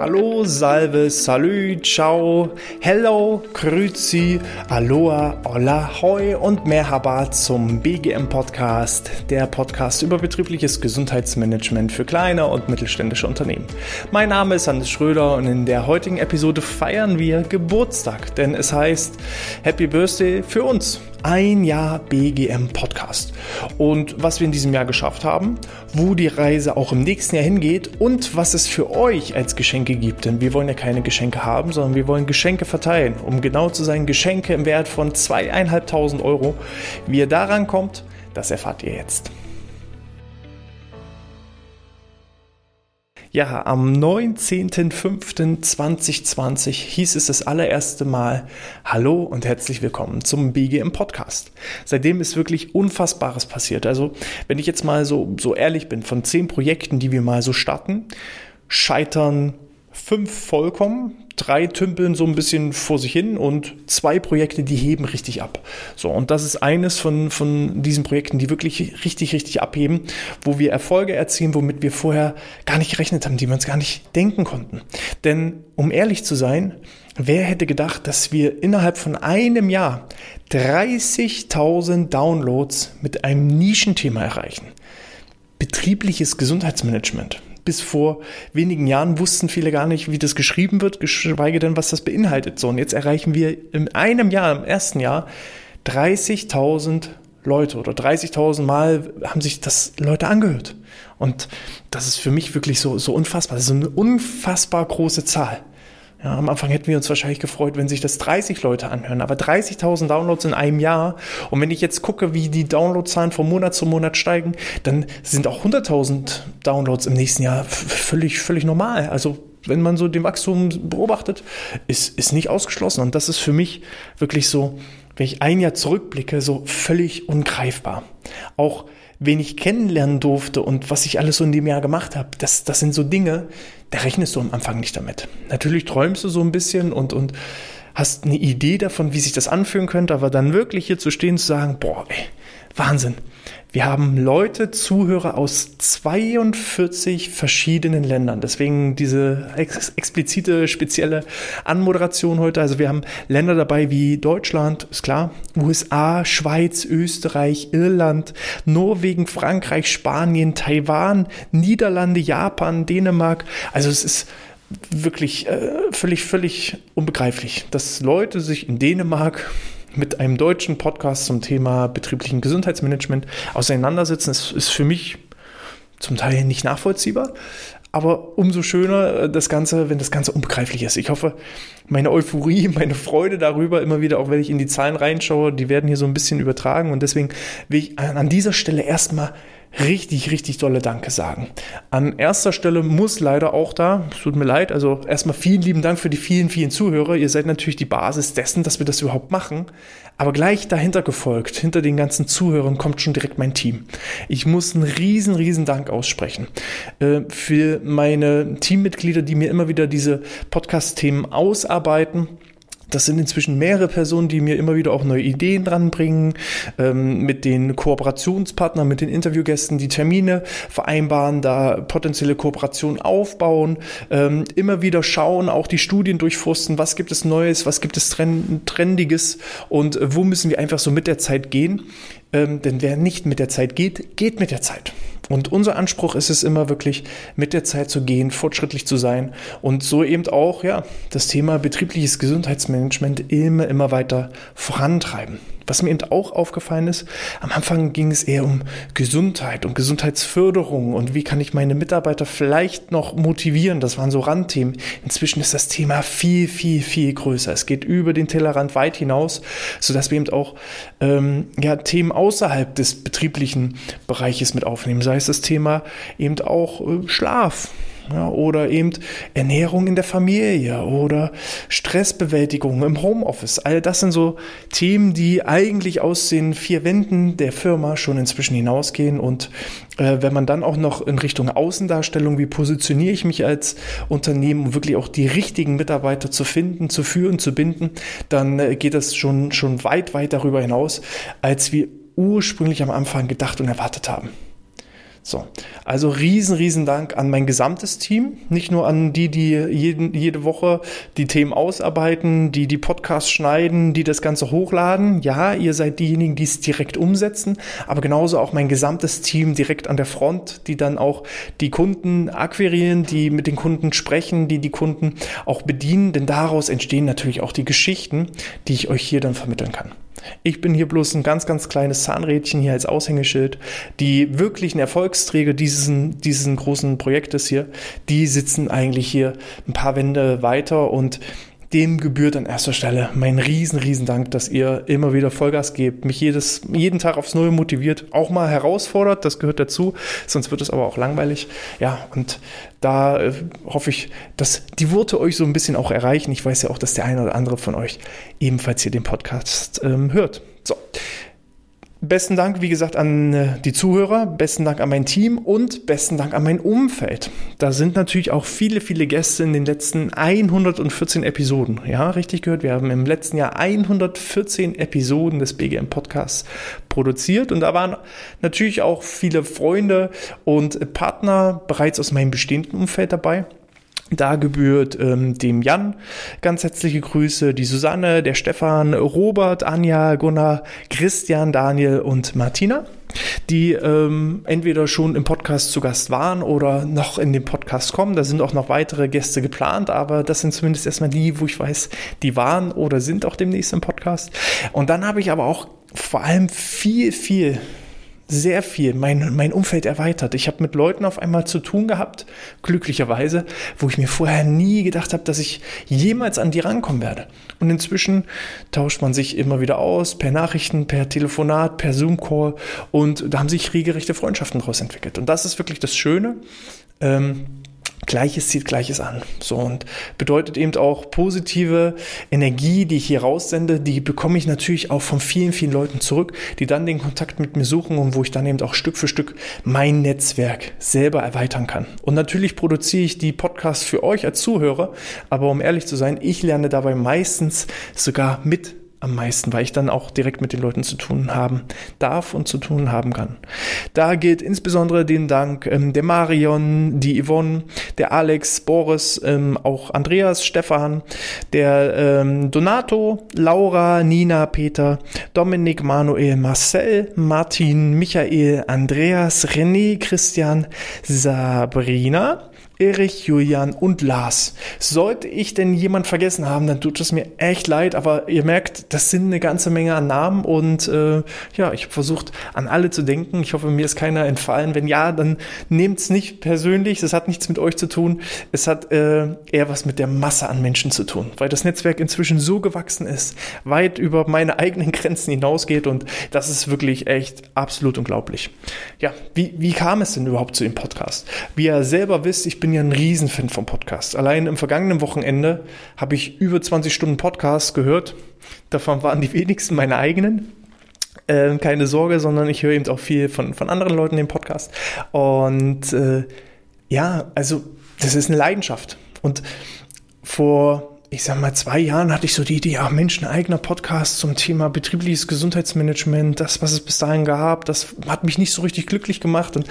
Hallo, Salve, Salü, Ciao, Hello, Grüezi, Aloha, Hola, Hoi und Merhaba zum BGM Podcast, der Podcast über betriebliches Gesundheitsmanagement für kleine und mittelständische Unternehmen. Mein Name ist Hannes Schröder und in der heutigen Episode feiern wir Geburtstag, denn es heißt Happy Birthday für uns ein Jahr BGM Podcast. Und was wir in diesem Jahr geschafft haben, wo die Reise auch im nächsten Jahr hingeht und was es für euch als Geschenke gibt. Denn wir wollen ja keine Geschenke haben, sondern wir wollen Geschenke verteilen. Um genau zu sein, Geschenke im Wert von zweieinhalbtausend Euro. Wie ihr daran kommt, das erfahrt ihr jetzt. Ja, am 19.05.2020 hieß es das allererste Mal Hallo und herzlich willkommen zum BGM Podcast. Seitdem ist wirklich Unfassbares passiert. Also, wenn ich jetzt mal so, so ehrlich bin, von zehn Projekten, die wir mal so starten, scheitern fünf vollkommen, drei tümpeln so ein bisschen vor sich hin und zwei Projekte, die heben richtig ab. So, und das ist eines von, von diesen Projekten, die wirklich richtig, richtig abheben, wo wir Erfolge erzielen, womit wir vorher gar nicht gerechnet haben, die wir uns gar nicht denken konnten. Denn, um ehrlich zu sein, wer hätte gedacht, dass wir innerhalb von einem Jahr 30.000 Downloads mit einem Nischenthema erreichen? Betriebliches Gesundheitsmanagement bis vor wenigen Jahren wussten viele gar nicht, wie das geschrieben wird, geschweige denn, was das beinhaltet. So, und jetzt erreichen wir in einem Jahr, im ersten Jahr, 30.000 Leute oder 30.000 Mal haben sich das Leute angehört. Und das ist für mich wirklich so, so unfassbar. Das ist eine unfassbar große Zahl. Ja, am Anfang hätten wir uns wahrscheinlich gefreut, wenn sich das 30 Leute anhören, aber 30.000 Downloads in einem Jahr. Und wenn ich jetzt gucke, wie die Downloadzahlen von Monat zu Monat steigen, dann sind auch 100.000 Downloads im nächsten Jahr völlig, völlig normal. Also wenn man so den Wachstum beobachtet, ist, ist nicht ausgeschlossen. Und das ist für mich wirklich so, wenn ich ein Jahr zurückblicke, so völlig ungreifbar. Auch wen ich kennenlernen durfte und was ich alles so in dem Jahr gemacht habe, das, das sind so Dinge, da rechnest du am Anfang nicht damit. Natürlich träumst du so ein bisschen und, und hast eine Idee davon, wie sich das anfühlen könnte, aber dann wirklich hier zu stehen, zu sagen, boah, ey, Wahnsinn. Wir haben Leute, Zuhörer aus 42 verschiedenen Ländern. Deswegen diese ex explizite, spezielle Anmoderation heute. Also wir haben Länder dabei wie Deutschland, ist klar, USA, Schweiz, Österreich, Irland, Norwegen, Frankreich, Spanien, Taiwan, Niederlande, Japan, Dänemark. Also es ist wirklich äh, völlig, völlig unbegreiflich, dass Leute sich in Dänemark mit einem deutschen Podcast zum Thema betrieblichen Gesundheitsmanagement auseinandersetzen, ist, ist für mich zum Teil nicht nachvollziehbar. Aber umso schöner äh, das Ganze, wenn das Ganze unbegreiflich ist. Ich hoffe, meine Euphorie, meine Freude darüber, immer wieder, auch wenn ich in die Zahlen reinschaue, die werden hier so ein bisschen übertragen. Und deswegen will ich an dieser Stelle erstmal richtig, richtig dolle Danke sagen. An erster Stelle muss leider auch da, es tut mir leid, also erstmal vielen lieben Dank für die vielen, vielen Zuhörer. Ihr seid natürlich die Basis dessen, dass wir das überhaupt machen. Aber gleich dahinter gefolgt, hinter den ganzen Zuhörern kommt schon direkt mein Team. Ich muss einen riesen, riesen Dank aussprechen äh, für meine Teammitglieder, die mir immer wieder diese Podcast-Themen ausarbeiten das sind inzwischen mehrere Personen, die mir immer wieder auch neue Ideen dranbringen, ähm, mit den Kooperationspartnern, mit den Interviewgästen die Termine vereinbaren, da potenzielle Kooperationen aufbauen, ähm, immer wieder schauen, auch die Studien durchforsten, was gibt es Neues, was gibt es Trendiges und wo müssen wir einfach so mit der Zeit gehen. Ähm, denn wer nicht mit der Zeit geht, geht mit der Zeit. Und unser Anspruch ist es immer wirklich, mit der Zeit zu gehen, fortschrittlich zu sein und so eben auch, ja, das Thema betriebliches Gesundheitsmanagement immer, immer weiter vorantreiben. Was mir eben auch aufgefallen ist, am Anfang ging es eher um Gesundheit und Gesundheitsförderung und wie kann ich meine Mitarbeiter vielleicht noch motivieren. Das waren so Randthemen. Inzwischen ist das Thema viel, viel, viel größer. Es geht über den Tellerrand weit hinaus, sodass wir eben auch ähm, ja, Themen außerhalb des betrieblichen Bereiches mit aufnehmen. Sei es das Thema eben auch äh, Schlaf, ja, oder eben Ernährung in der Familie oder Stressbewältigung im Homeoffice. All das sind so Themen, die eigentlich aus den vier Wänden der Firma schon inzwischen hinausgehen. Und äh, wenn man dann auch noch in Richtung Außendarstellung, wie positioniere ich mich als Unternehmen, um wirklich auch die richtigen Mitarbeiter zu finden, zu führen, zu binden, dann äh, geht das schon, schon weit, weit darüber hinaus, als wir ursprünglich am Anfang gedacht und erwartet haben. So, also riesen, riesen Dank an mein gesamtes Team, nicht nur an die, die jeden, jede Woche die Themen ausarbeiten, die die Podcasts schneiden, die das Ganze hochladen. Ja, ihr seid diejenigen, die es direkt umsetzen, aber genauso auch mein gesamtes Team direkt an der Front, die dann auch die Kunden akquirieren, die mit den Kunden sprechen, die die Kunden auch bedienen, denn daraus entstehen natürlich auch die Geschichten, die ich euch hier dann vermitteln kann. Ich bin hier bloß ein ganz, ganz kleines Zahnrädchen hier als Aushängeschild. Die wirklichen Erfolgsträger dieses, diesen großen Projektes hier, die sitzen eigentlich hier ein paar Wände weiter und dem gebührt an erster Stelle mein riesen, riesen Dank, dass ihr immer wieder Vollgas gebt, mich jedes, jeden Tag aufs Neue motiviert, auch mal herausfordert, das gehört dazu, sonst wird es aber auch langweilig. Ja, und da äh, hoffe ich, dass die Worte euch so ein bisschen auch erreichen. Ich weiß ja auch, dass der eine oder andere von euch ebenfalls hier den Podcast ähm, hört. So, Besten Dank, wie gesagt, an äh, die Zuhörer, besten Dank an mein Team und besten Dank an mein Umfeld. Da sind natürlich auch viele, viele Gäste in den letzten 114 Episoden. Ja, richtig gehört, wir haben im letzten Jahr 114 Episoden des BGM Podcasts produziert und da waren natürlich auch viele Freunde und Partner bereits aus meinem bestehenden Umfeld dabei. Da gebührt ähm, dem Jan ganz herzliche Grüße, die Susanne, der Stefan, Robert, Anja, Gunnar, Christian, Daniel und Martina, die ähm, entweder schon im Podcast zu Gast waren oder noch in den Podcast kommen. Da sind auch noch weitere Gäste geplant, aber das sind zumindest erstmal die, wo ich weiß, die waren oder sind auch demnächst im Podcast. Und dann habe ich aber auch vor allem viel, viel sehr viel mein, mein Umfeld erweitert. Ich habe mit Leuten auf einmal zu tun gehabt, glücklicherweise, wo ich mir vorher nie gedacht habe, dass ich jemals an die rankommen werde. Und inzwischen tauscht man sich immer wieder aus, per Nachrichten, per Telefonat, per Zoom-Call und da haben sich regelrechte Freundschaften daraus entwickelt. Und das ist wirklich das Schöne. Ähm, Gleiches zieht Gleiches an. So und bedeutet eben auch positive Energie, die ich hier raussende, die bekomme ich natürlich auch von vielen, vielen Leuten zurück, die dann den Kontakt mit mir suchen und wo ich dann eben auch Stück für Stück mein Netzwerk selber erweitern kann. Und natürlich produziere ich die Podcasts für euch als Zuhörer, aber um ehrlich zu sein, ich lerne dabei meistens sogar mit am meisten, weil ich dann auch direkt mit den Leuten zu tun haben darf und zu tun haben kann. Da gilt insbesondere den Dank ähm, der Marion, die Yvonne, der Alex, Boris, ähm, auch Andreas, Stefan, der ähm, Donato, Laura, Nina, Peter, Dominik, Manuel, Marcel, Martin, Michael, Andreas, René, Christian, Sabrina, Erich, Julian und Lars. Sollte ich denn jemand vergessen haben, dann tut es mir echt leid, aber ihr merkt, das sind eine ganze Menge an Namen und äh, ja, ich habe versucht, an alle zu denken. Ich hoffe, mir ist keiner entfallen. Wenn ja, dann nehmt es nicht persönlich, es hat nichts mit euch zu tun. Es hat äh, eher was mit der Masse an Menschen zu tun, weil das Netzwerk inzwischen so gewachsen ist, weit über meine eigenen Grenzen hinausgeht und das ist wirklich echt absolut unglaublich. Ja, wie, wie kam es denn überhaupt zu dem Podcast? Wie ihr selber wisst, ich bin ja ein Riesenfan vom Podcast. Allein im vergangenen Wochenende habe ich über 20 Stunden Podcast gehört. Davon waren die wenigsten meine eigenen. Äh, keine Sorge, sondern ich höre eben auch viel von, von anderen Leuten den Podcast. Und äh, ja, also das ist eine Leidenschaft. Und vor ich sag mal, zwei Jahren hatte ich so die Idee, ach Mensch, ein eigener Podcast zum Thema betriebliches Gesundheitsmanagement, das, was es bis dahin gab, das hat mich nicht so richtig glücklich gemacht und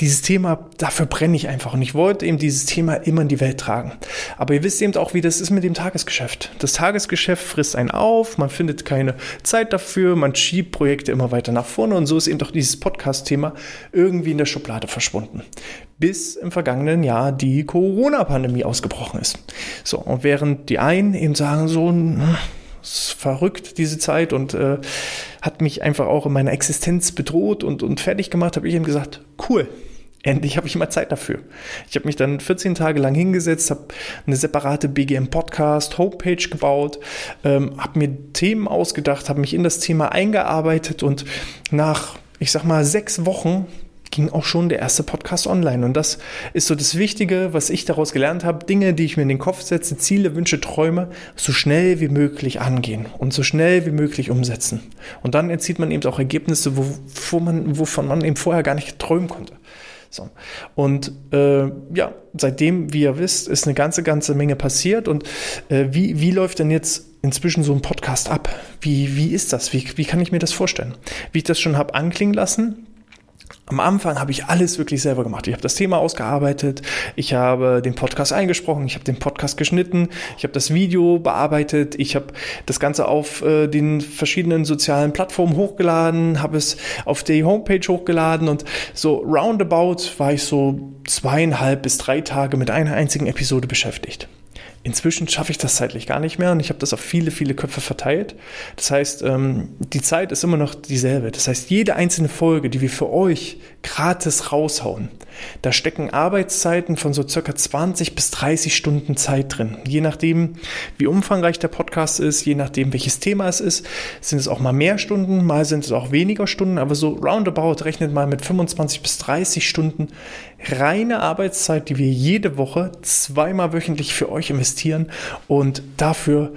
dieses Thema, dafür brenne ich einfach und ich wollte eben dieses Thema immer in die Welt tragen. Aber ihr wisst eben auch, wie das ist mit dem Tagesgeschäft. Das Tagesgeschäft frisst einen auf, man findet keine Zeit dafür, man schiebt Projekte immer weiter nach vorne und so ist eben doch dieses Podcast-Thema irgendwie in der Schublade verschwunden bis im vergangenen Jahr die Corona-Pandemie ausgebrochen ist. So, und während die einen eben sagen, so, ist verrückt diese Zeit und äh, hat mich einfach auch in meiner Existenz bedroht und, und fertig gemacht, habe ich eben gesagt, cool, endlich habe ich mal Zeit dafür. Ich habe mich dann 14 Tage lang hingesetzt, habe eine separate BGM Podcast Homepage gebaut, ähm, habe mir Themen ausgedacht, habe mich in das Thema eingearbeitet und nach, ich sag mal, sechs Wochen ging auch schon der erste Podcast online. Und das ist so das Wichtige, was ich daraus gelernt habe. Dinge, die ich mir in den Kopf setze, Ziele, Wünsche, Träume, so schnell wie möglich angehen und so schnell wie möglich umsetzen. Und dann erzielt man eben auch Ergebnisse, wovon man, wovon man eben vorher gar nicht träumen konnte. So. Und äh, ja, seitdem, wie ihr wisst, ist eine ganze, ganze Menge passiert. Und äh, wie, wie läuft denn jetzt inzwischen so ein Podcast ab? Wie, wie ist das? Wie, wie kann ich mir das vorstellen? Wie ich das schon habe anklingen lassen, Am Anfang habe ich alles wirklich selber gemacht. Ich habe das Thema ausgearbeitet, ich habe den Podcast eingesprochen, ich habe den Podcast geschnitten, ich habe das Video bearbeitet, ich habe das Ganze auf äh, den verschiedenen sozialen Plattformen hochgeladen, habe es auf die Homepage hochgeladen und so roundabout war ich so zweieinhalb bis drei Tage mit einer einzigen Episode beschäftigt. Inzwischen schaffe ich das zeitlich gar nicht mehr und ich habe das auf viele, viele Köpfe verteilt. Das heißt, ähm, die Zeit ist immer noch dieselbe. Das heißt, jede einzelne Folge, die wir für euch gratis raushauen, da stecken Arbeitszeiten von so circa 20 bis 30 Stunden Zeit drin. Je nachdem, wie umfangreich der Podcast ist, je nachdem, welches Thema es ist, sind es auch mal mehr Stunden, mal sind es auch weniger Stunden, aber so roundabout rechnet mal mit 25 bis 30 Stunden reine Arbeitszeit, die wir jede Woche zweimal wöchentlich für euch investieren und dafür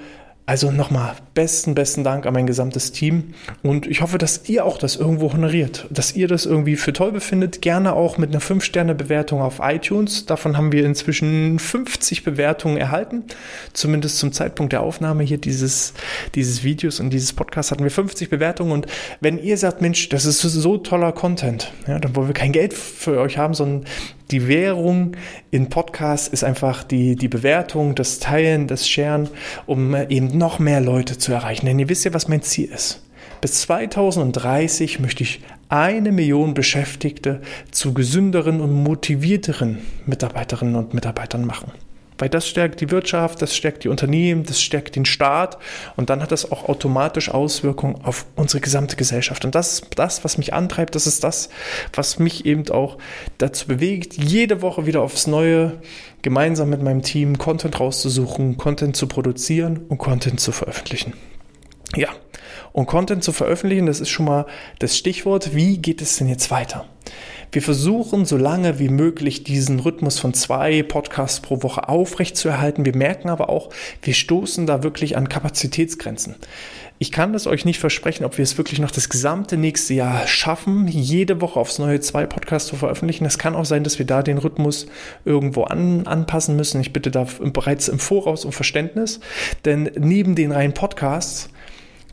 also nochmal besten, besten Dank an mein gesamtes Team. Und ich hoffe, dass ihr auch das irgendwo honoriert, dass ihr das irgendwie für toll befindet. Gerne auch mit einer 5-Sterne-Bewertung auf iTunes. Davon haben wir inzwischen 50 Bewertungen erhalten. Zumindest zum Zeitpunkt der Aufnahme hier dieses, dieses Videos und dieses Podcasts hatten wir 50 Bewertungen. Und wenn ihr sagt, Mensch, das ist so toller Content, ja, dann wollen wir kein Geld für euch haben, sondern die Währung in Podcasts ist einfach die, die Bewertung, das Teilen, das Sharen, um eben noch mehr Leute zu erreichen. Denn ihr wisst ja, was mein Ziel ist. Bis 2030 möchte ich eine Million Beschäftigte zu gesünderen und motivierteren Mitarbeiterinnen und Mitarbeitern machen. Weil das stärkt die Wirtschaft, das stärkt die Unternehmen, das stärkt den Staat und dann hat das auch automatisch Auswirkungen auf unsere gesamte Gesellschaft. Und das ist das, was mich antreibt, das ist das, was mich eben auch dazu bewegt, jede Woche wieder aufs Neue gemeinsam mit meinem Team Content rauszusuchen, Content zu produzieren und Content zu veröffentlichen. Ja, und Content zu veröffentlichen, das ist schon mal das Stichwort. Wie geht es denn jetzt weiter? Wir versuchen so lange wie möglich diesen Rhythmus von zwei Podcasts pro Woche aufrechtzuerhalten. Wir merken aber auch, wir stoßen da wirklich an Kapazitätsgrenzen. Ich kann es euch nicht versprechen, ob wir es wirklich noch das gesamte nächste Jahr schaffen, jede Woche aufs neue zwei Podcasts zu veröffentlichen. Es kann auch sein, dass wir da den Rhythmus irgendwo an, anpassen müssen. Ich bitte da bereits im Voraus um Verständnis, denn neben den reinen Podcasts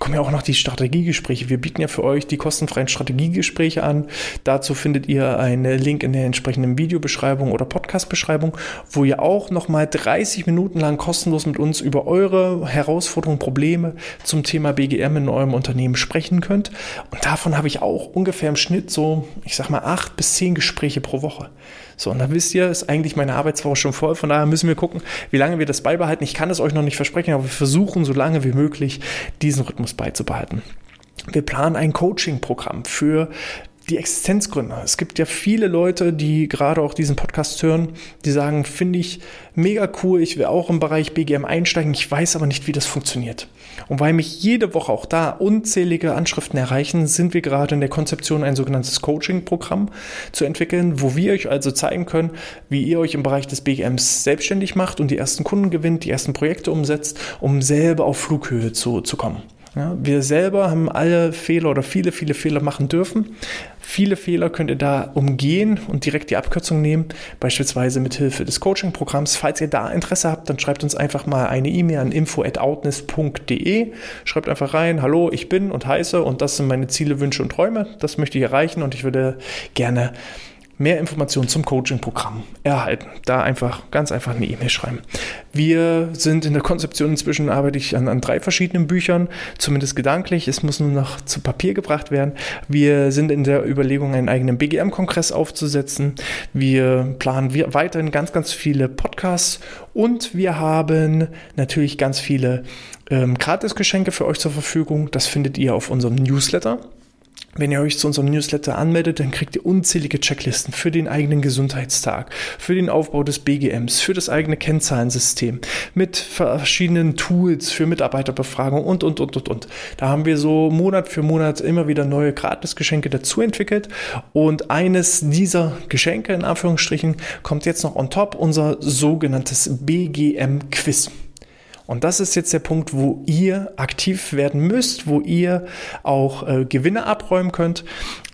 kommen ja auch noch die Strategiegespräche. Wir bieten ja für euch die kostenfreien Strategiegespräche an. Dazu findet ihr einen Link in der entsprechenden Videobeschreibung oder Podcastbeschreibung, wo ihr auch nochmal 30 Minuten lang kostenlos mit uns über eure Herausforderungen, Probleme zum Thema BGM in eurem Unternehmen sprechen könnt. Und davon habe ich auch ungefähr im Schnitt so, ich sag mal, acht bis zehn Gespräche pro Woche. So, und da wisst ihr, ist eigentlich meine Arbeitswoche schon voll. Von daher müssen wir gucken, wie lange wir das beibehalten. Ich kann es euch noch nicht versprechen, aber wir versuchen so lange wie möglich diesen Rhythmus beizubehalten. Wir planen ein Coaching-Programm für die Existenzgründer. Es gibt ja viele Leute, die gerade auch diesen Podcast hören, die sagen, finde ich mega cool, ich will auch im Bereich BGM einsteigen, ich weiß aber nicht, wie das funktioniert. Und weil mich jede Woche auch da unzählige Anschriften erreichen, sind wir gerade in der Konzeption, ein sogenanntes Coaching-Programm zu entwickeln, wo wir euch also zeigen können, wie ihr euch im Bereich des BGMs selbstständig macht und die ersten Kunden gewinnt, die ersten Projekte umsetzt, um selber auf Flughöhe zu, zu kommen. Ja, wir selber haben alle Fehler oder viele, viele Fehler machen dürfen. Viele Fehler könnt ihr da umgehen und direkt die Abkürzung nehmen, beispielsweise mit Hilfe des Coaching-Programms. Falls ihr da Interesse habt, dann schreibt uns einfach mal eine E-Mail an info@outness.de. Schreibt einfach rein, hallo, ich bin und heiße und das sind meine Ziele, Wünsche und Träume. Das möchte ich erreichen und ich würde gerne mehr Informationen zum Coaching-Programm erhalten. Da einfach, ganz einfach eine E-Mail schreiben. Wir sind in der Konzeption inzwischen, arbeite ich an, an drei verschiedenen Büchern, zumindest gedanklich. Es muss nur noch zu Papier gebracht werden. Wir sind in der Überlegung, einen eigenen BGM-Kongress aufzusetzen. Wir planen weiterhin ganz, ganz viele Podcasts und wir haben natürlich ganz viele ähm, Gratisgeschenke für euch zur Verfügung. Das findet ihr auf unserem Newsletter. Wenn ihr euch zu unserem Newsletter anmeldet, dann kriegt ihr unzählige Checklisten für den eigenen Gesundheitstag, für den Aufbau des BGMs, für das eigene Kennzahlensystem, mit verschiedenen Tools für Mitarbeiterbefragung und, und, und, und, und. Da haben wir so Monat für Monat immer wieder neue Gratisgeschenke dazu entwickelt. Und eines dieser Geschenke, in Anführungsstrichen, kommt jetzt noch on top, unser sogenanntes BGM-Quiz. Und das ist jetzt der Punkt, wo ihr aktiv werden müsst, wo ihr auch äh, Gewinne abräumen könnt.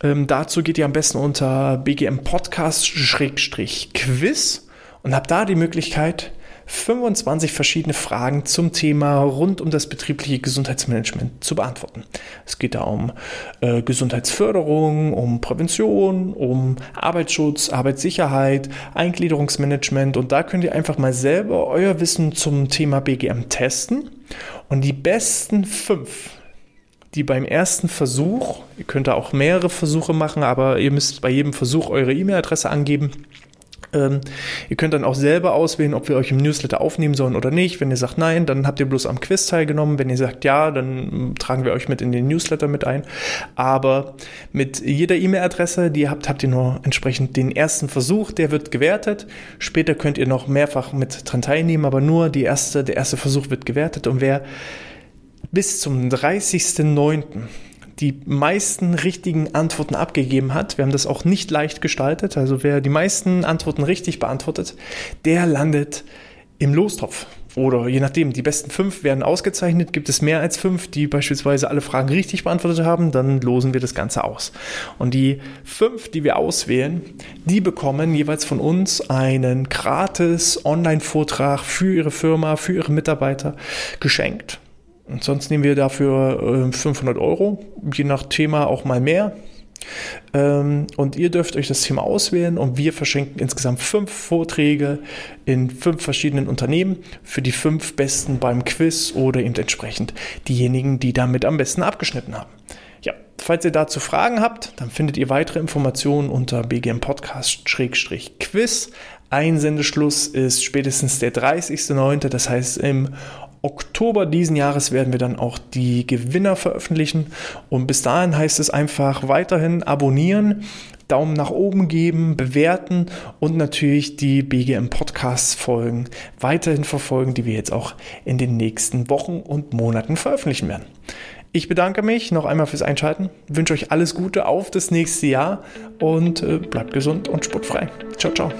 Ähm, dazu geht ihr am besten unter BGM Podcast-Quiz und habt da die Möglichkeit, 25 verschiedene Fragen zum Thema rund um das betriebliche Gesundheitsmanagement zu beantworten. Es geht da um äh, Gesundheitsförderung, um Prävention, um Arbeitsschutz, Arbeitssicherheit, Eingliederungsmanagement und da könnt ihr einfach mal selber euer Wissen zum Thema BGM testen und die besten fünf die beim ersten Versuch, ihr könnt da auch mehrere Versuche machen, aber ihr müsst bei jedem Versuch eure E-Mail-Adresse angeben. Ähm, ihr könnt dann auch selber auswählen, ob wir euch im Newsletter aufnehmen sollen oder nicht. Wenn ihr sagt nein, dann habt ihr bloß am Quiz teilgenommen. Wenn ihr sagt ja, dann tragen wir euch mit in den Newsletter mit ein. Aber mit jeder E-Mail-Adresse, die ihr habt, habt ihr nur entsprechend den ersten Versuch, der wird gewertet. Später könnt ihr noch mehrfach mit dran teilnehmen, aber nur die erste, der erste Versuch wird gewertet. Und wer bis zum 30.09. die meisten richtigen Antworten abgegeben hat, wir haben das auch nicht leicht gestaltet, also wer die meisten Antworten richtig beantwortet, der landet im Lostopf. Oder je nachdem, die besten fünf werden ausgezeichnet. Gibt es mehr als fünf, die beispielsweise alle Fragen richtig beantwortet haben, dann losen wir das Ganze aus. Und die fünf, die wir auswählen, die bekommen jeweils von uns einen gratis Online-Vortrag für ihre Firma, für ihre Mitarbeiter geschenkt. Und sonst nehmen wir dafür 500 äh, Euro, je nach Thema auch mal mehr. Ähm, und ihr dürft euch das Thema auswählen und wir verschenken insgesamt fünf Vorträge in fünf verschiedenen Unternehmen für die fünf Besten beim Quiz oder eben entsprechend diejenigen, die damit am besten abgeschnitten haben. Ja, falls ihr dazu Fragen habt, dann findet ihr weitere Informationen unter BGM Podcast-Quiz. Einsendeschluss ist spätestens der 30.09., das heißt im Oktober diesen Jahres werden wir dann auch die Gewinner veröffentlichen. Und bis dahin heißt es einfach weiterhin abonnieren, Daumen nach oben geben, bewerten und natürlich die BGM Podcasts Folgen weiterhin verfolgen, die wir jetzt auch in den nächsten Wochen und Monaten veröffentlichen werden. Ich bedanke mich noch einmal fürs Einschalten, wünsche euch alles Gute auf das nächste Jahr und äh, bleibt gesund und sportfrei. Ciao, ciao.